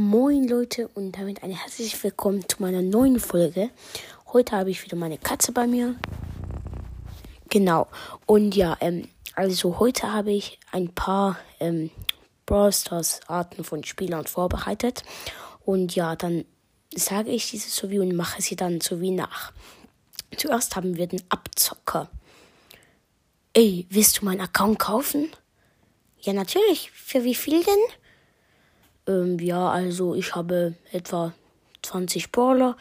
Moin Leute und damit ein herzliches Willkommen zu meiner neuen Folge. Heute habe ich wieder meine Katze bei mir. Genau. Und ja, ähm, also heute habe ich ein paar ähm, Brawl Stars Arten von Spielern vorbereitet. Und ja, dann sage ich dieses sowie und mache sie dann sowie nach. Zuerst haben wir den Abzocker. Ey, willst du meinen Account kaufen? Ja, natürlich. Für wie viel denn? Ähm, ja, also ich habe etwa 20 Brawler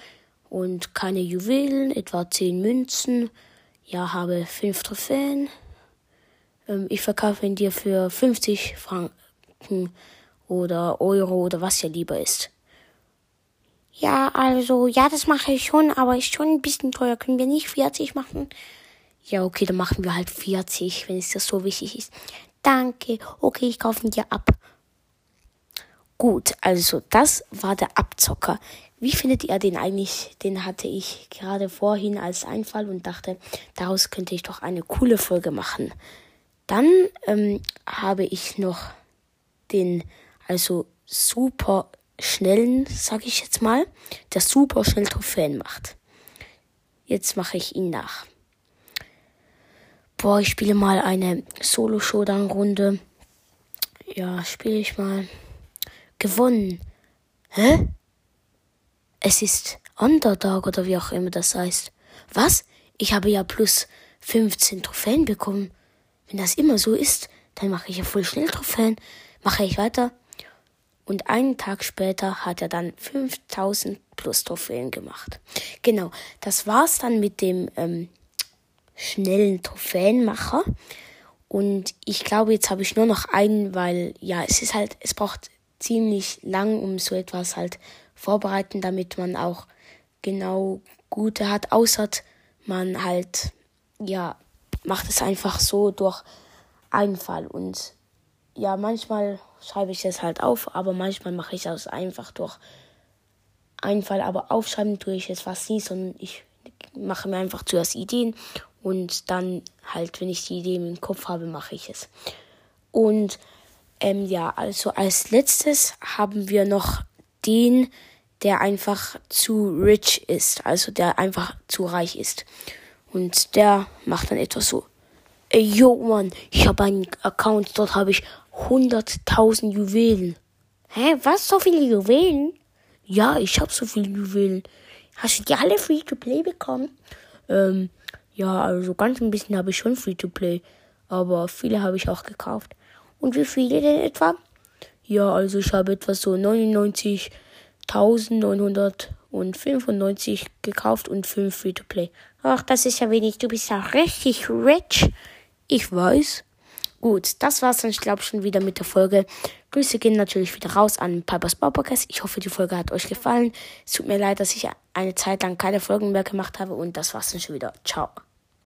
und keine Juwelen, etwa 10 Münzen. Ja, habe 5 Trophäen. Ähm, ich verkaufe ihn dir für 50 Franken oder Euro oder was ja lieber ist. Ja, also, ja, das mache ich schon, aber ist schon ein bisschen teuer. Können wir nicht 40 machen? Ja, okay, dann machen wir halt 40, wenn es das so wichtig ist. Danke. Okay, ich kaufe ihn dir ab. Gut, also das war der Abzocker. Wie findet ihr den eigentlich? Den hatte ich gerade vorhin als Einfall und dachte, daraus könnte ich doch eine coole Folge machen. Dann ähm, habe ich noch den, also super schnellen, sag ich jetzt mal, der super schnell Trophäen macht. Jetzt mache ich ihn nach. Boah, ich spiele mal eine Solo-Showdown-Runde. Ja, spiele ich mal. Gewonnen. Hä? Es ist Underdog oder wie auch immer das heißt. Was? Ich habe ja plus 15 Trophäen bekommen. Wenn das immer so ist, dann mache ich ja voll schnell Trophäen. Mache ich weiter. Und einen Tag später hat er dann 5000 plus Trophäen gemacht. Genau, das war's dann mit dem ähm, schnellen Trophäenmacher. Und ich glaube, jetzt habe ich nur noch einen, weil ja, es ist halt, es braucht ziemlich lang, um so etwas halt vorbereiten, damit man auch genau gute hat, außer man halt, ja, macht es einfach so durch Einfall. Und ja, manchmal schreibe ich es halt auf, aber manchmal mache ich das einfach durch Einfall, aber aufschreiben tue ich es fast nie, sondern ich mache mir einfach zuerst Ideen und dann halt, wenn ich die Idee im Kopf habe, mache ich es. Und ähm, ja, also als letztes haben wir noch den, der einfach zu rich ist, also der einfach zu reich ist. Und der macht dann etwas so. Ey, yo, Mann, ich habe einen Account, dort habe ich 100.000 Juwelen. Hä, was, so viele Juwelen? Ja, ich habe so viele Juwelen. Hast du die alle free to play bekommen? Ähm, ja, also ganz ein bisschen habe ich schon free to play, aber viele habe ich auch gekauft. Und wie viele denn etwa? Ja, also ich habe etwa so 99.995 gekauft und 5 Free-to-Play. Ach, das ist ja wenig. Du bist ja richtig rich. Ich weiß. Gut, das war's dann, ich glaube, schon wieder mit der Folge. Grüße gehen natürlich wieder raus an Pipers Bau Ich hoffe, die Folge hat euch gefallen. Es tut mir leid, dass ich eine Zeit lang keine Folgen mehr gemacht habe und das war's dann schon wieder. Ciao.